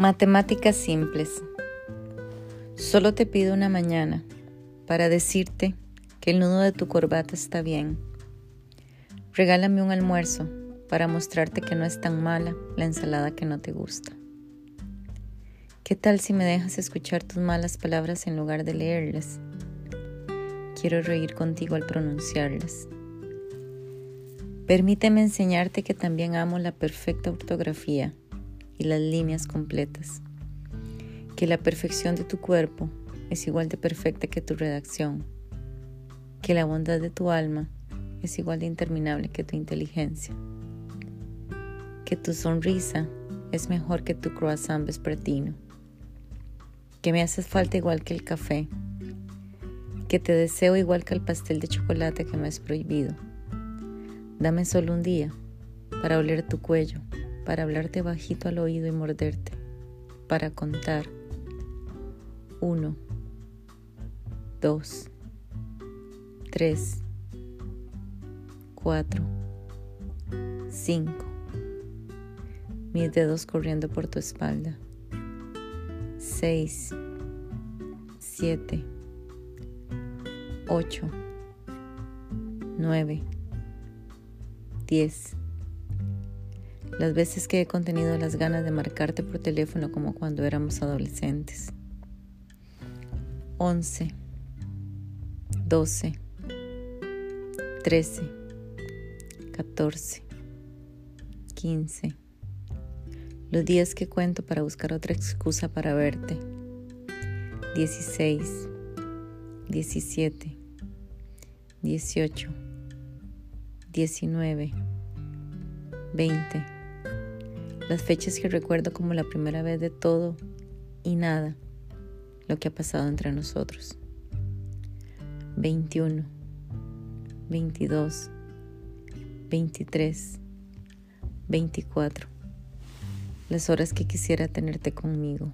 Matemáticas simples. Solo te pido una mañana para decirte que el nudo de tu corbata está bien. Regálame un almuerzo para mostrarte que no es tan mala la ensalada que no te gusta. ¿Qué tal si me dejas escuchar tus malas palabras en lugar de leerlas? Quiero reír contigo al pronunciarlas. Permíteme enseñarte que también amo la perfecta ortografía y las líneas completas, que la perfección de tu cuerpo es igual de perfecta que tu redacción, que la bondad de tu alma es igual de interminable que tu inteligencia, que tu sonrisa es mejor que tu croissant vespertino, que me haces falta igual que el café, que te deseo igual que el pastel de chocolate que me has prohibido. Dame solo un día para oler tu cuello para hablarte bajito al oído y morderte, para contar. Uno, dos, tres, cuatro, cinco. Mis dedos corriendo por tu espalda. Seis, siete, ocho, nueve, diez las veces que he contenido las ganas de marcarte por teléfono como cuando éramos adolescentes. 11, 12, 13, 14, 15. Los días que cuento para buscar otra excusa para verte. 16, 17, 18, 19, 20 las fechas que recuerdo como la primera vez de todo y nada lo que ha pasado entre nosotros. 21, 22, 23, 24. Las horas que quisiera tenerte conmigo.